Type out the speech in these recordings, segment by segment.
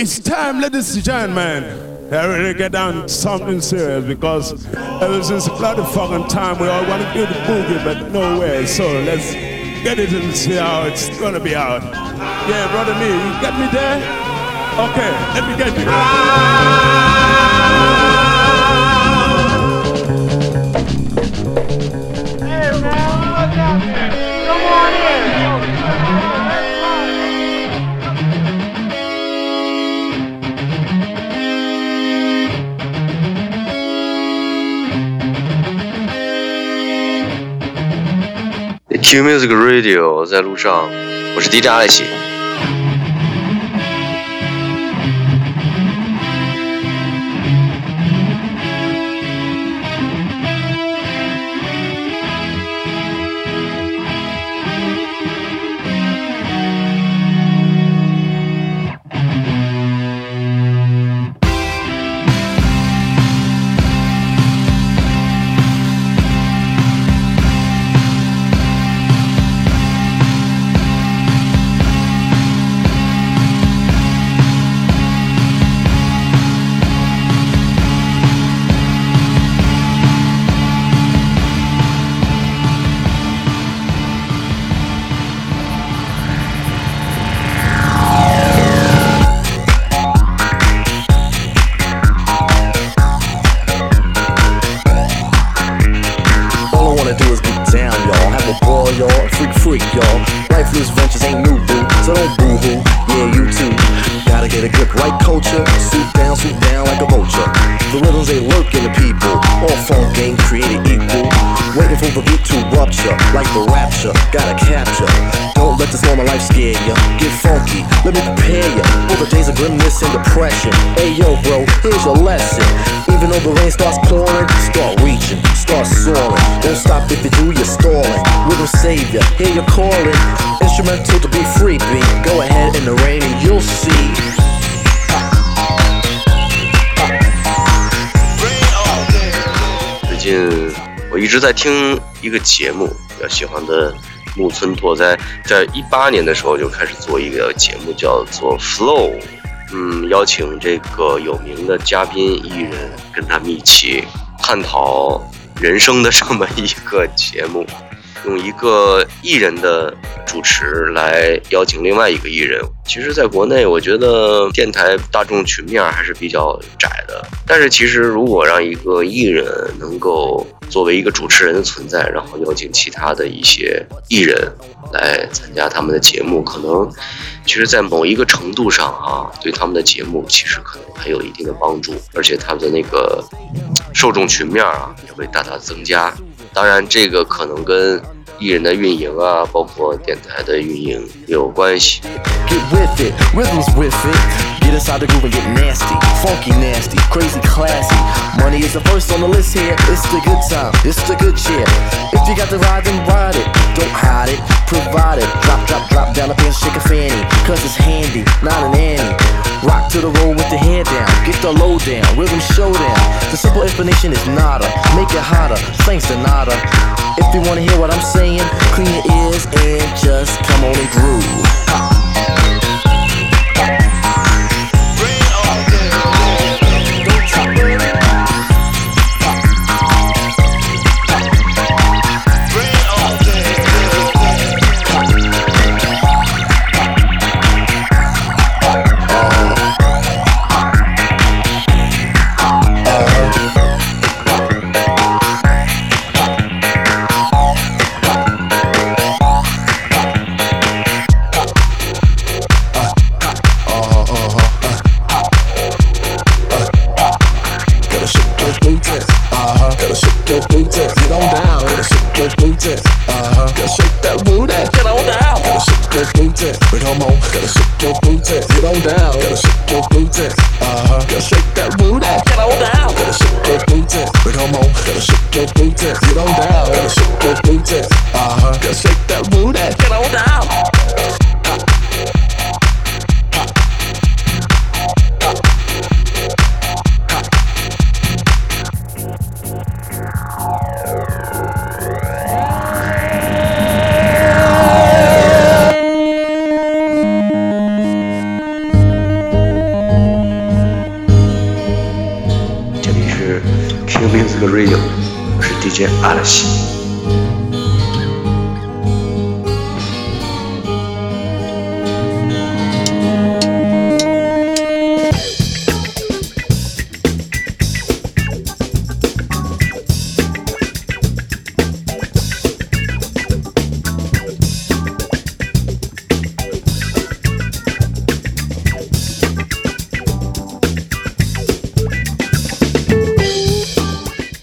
It's time, ladies and gentlemen. I really get down to something serious because ever since bloody fucking time we all want to do the boogie, but nowhere. So let's get it and see how it's gonna be out. Yeah, brother me, you got me there? Okay, let me get you. Q Music Radio 在路上，我是 DJ 阿奇。最近我一直在听一个节目，比较喜欢的 木村拓哉，在一八年的时候就开始做一个节目，叫做 Flow，嗯，邀请这个有名的嘉宾艺人跟他们一起探讨人生的这么一个节目。用一个艺人的主持来邀请另外一个艺人，其实，在国内，我觉得电台大众群面还是比较窄的。但是，其实如果让一个艺人能够作为一个主持人的存在，然后邀请其他的一些艺人来参加他们的节目，可能，其实，在某一个程度上啊，对他们的节目其实可能还有一定的帮助，而且他们的那个受众群面啊也会大大增加。当然，这个可能跟艺人的运营啊，包括电台的运营也有关系。Get inside the groove and get nasty, funky nasty, crazy classy. Money is the first on the list here. It's the good time, it's the good cheer. If you got the ride, then ride it. Don't hide it, provide it. Drop, drop, drop down the pants, shake a fanny. Cause it's handy, not an Annie. Rock to the roll with the hair down, get the low down, rhythm showdown. The simple explanation is nada, make it hotter, thanks to nada. If you wanna hear what I'm saying, clean your ears and just come on and groove. Music Hello, down.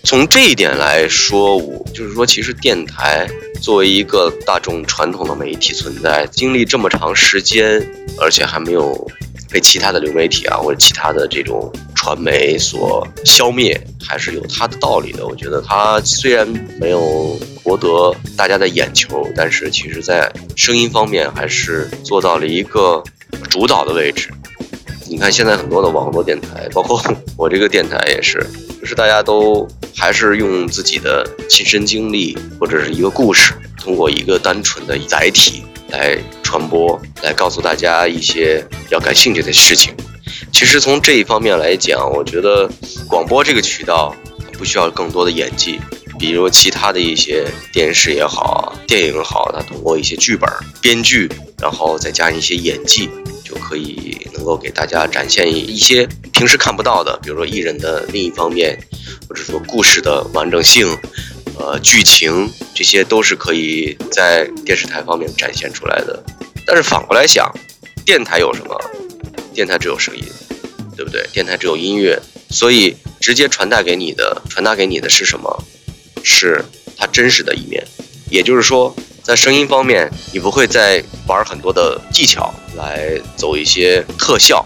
从这一点来说，我就是说，其实电台作为一个大众传统的媒体存在，经历这么长时间，而且还没有被其他的流媒体啊或者其他的这种传媒所消灭，还是有它的道理的。我觉得它虽然没有博得大家的眼球，但是其实在声音方面还是做到了一个主导的位置。你看现在很多的网络电台，包括 我这个电台也是，就是大家都。还是用自己的亲身经历或者是一个故事，通过一个单纯的载体来传播，来告诉大家一些比较感兴趣的事情。其实从这一方面来讲，我觉得广播这个渠道不需要更多的演技，比如其他的一些电视也好，电影也好，它通过一些剧本、编剧，然后再加上一些演技，就可以能够给大家展现一些平时看不到的，比如说艺人的另一方面。或者说故事的完整性，呃，剧情这些都是可以在电视台方面展现出来的。但是反过来想，电台有什么？电台只有声音，对不对？电台只有音乐，所以直接传达给你的，传达给你的是什么？是它真实的一面。也就是说，在声音方面，你不会再玩很多的技巧来走一些特效，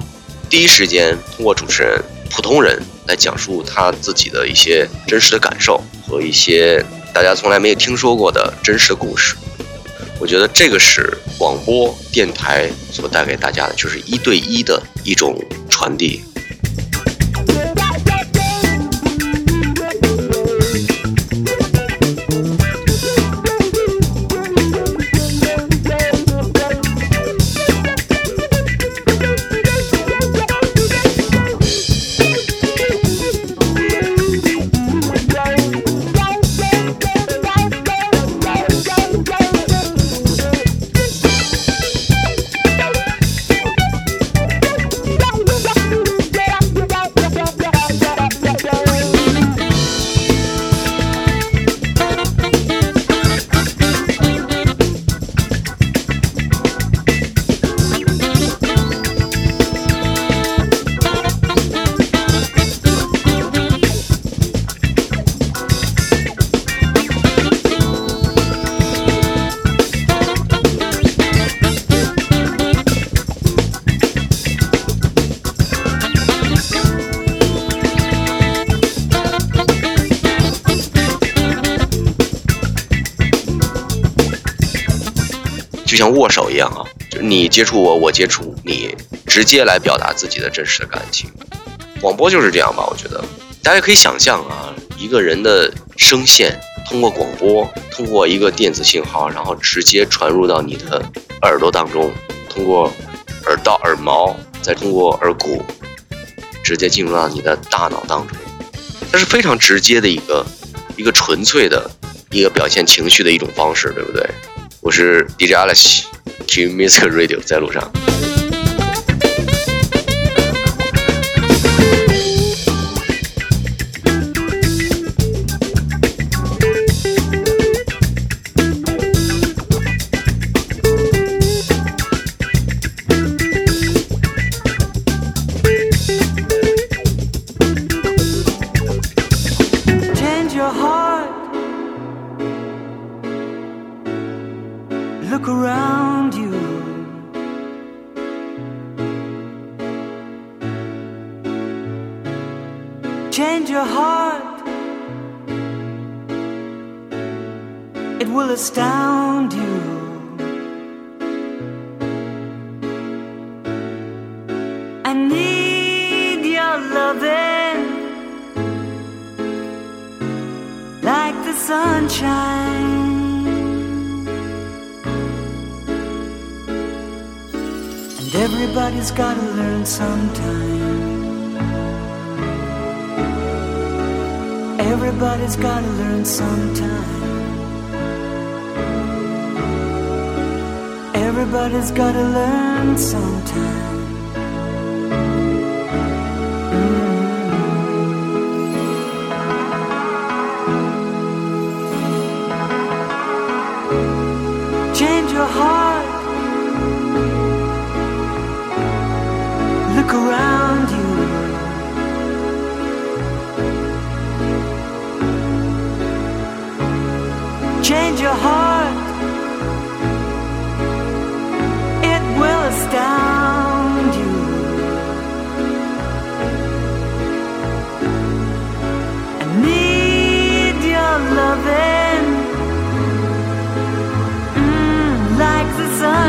第一时间通过主持人，普通人。来讲述他自己的一些真实的感受和一些大家从来没有听说过的真实的故事。我觉得这个是广播电台所带给大家的，就是一对一的一种传递。就像握手一样啊，就你接触我，我接触你，直接来表达自己的真实的感情。广播就是这样吧？我觉得大家可以想象啊，一个人的声线通过广播，通过一个电子信号，然后直接传入到你的耳朵当中，通过耳道、耳毛，再通过耳骨，直接进入到你的大脑当中。它是非常直接的一个一个纯粹的一个表现情绪的一种方式，对不对？我是 DJ Alex，Q Music Radio 在路上。will astound you. I need your loving like the sunshine, and everybody's gotta learn sometime. Everybody's gotta learn sometime. Everybody's gotta learn sometime. Change your heart. Look around you. Change your heart.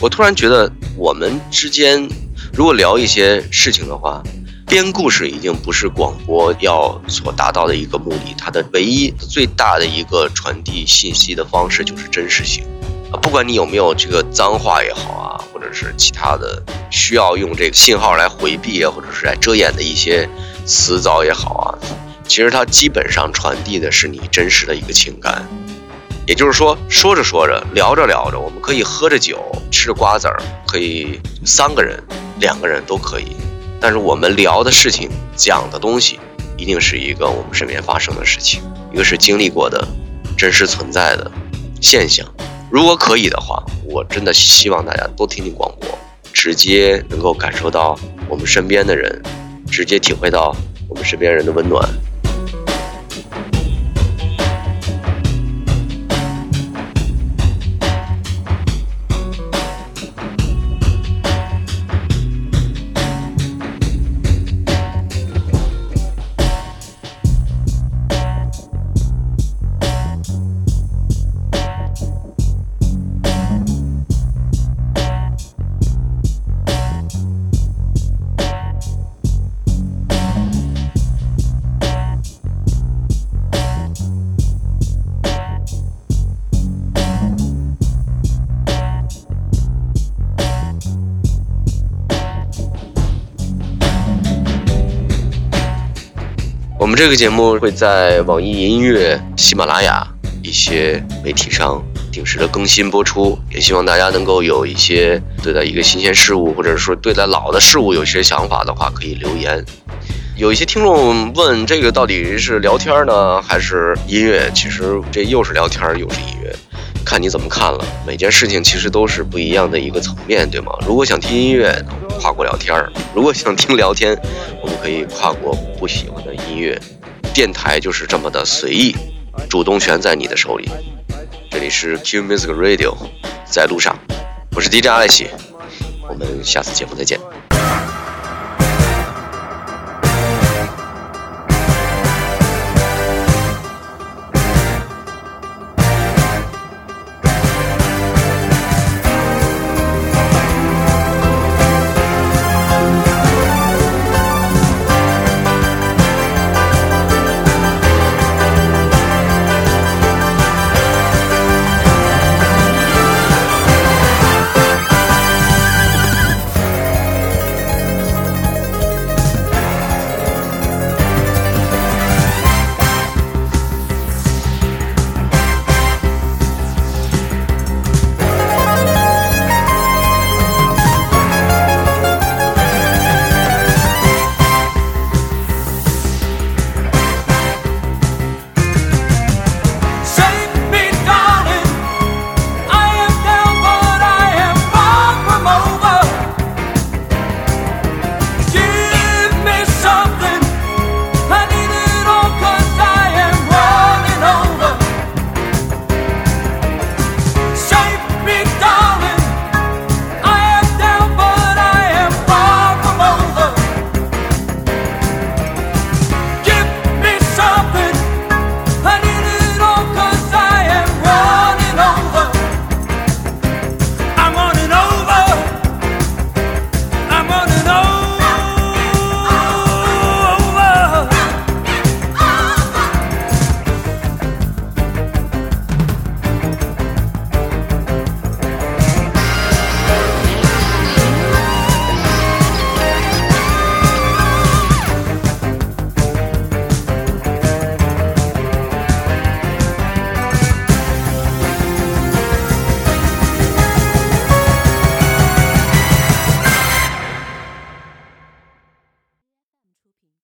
我突然觉得，我们之间如果聊一些事情的话，编故事已经不是广播要所达到的一个目的，它的唯一最大的一个传递信息的方式就是真实性啊，不管你有没有这个脏话也好啊，或者是其他的需要用这个信号来回避啊，或者是来遮掩的一些词藻也好啊，其实它基本上传递的是你真实的一个情感。也就是说，说着说着，聊着聊着，我们可以喝着酒，吃着瓜子儿，可以三个人、两个人都可以。但是我们聊的事情、讲的东西，一定是一个我们身边发生的事情，一个是经历过的、真实存在的现象。如果可以的话，我真的希望大家多听听广播，直接能够感受到我们身边的人，直接体会到我们身边人的温暖。这个节目会在网易云音乐、喜马拉雅一些媒体上定时的更新播出，也希望大家能够有一些对待一个新鲜事物，或者说对待老的事物有些想法的话，可以留言。有一些听众问这个到底是聊天呢，还是音乐？其实这又是聊天又是音乐，看你怎么看了。每件事情其实都是不一样的一个层面，对吗？如果想听音乐，跨国聊天儿；如果想听聊天，我们可以跨过不喜欢的音乐。电台就是这么的随意，主动权在你的手里。这里是 Q Music Radio，在路上，我是 DJ 阿莱西，我们下次节目再见。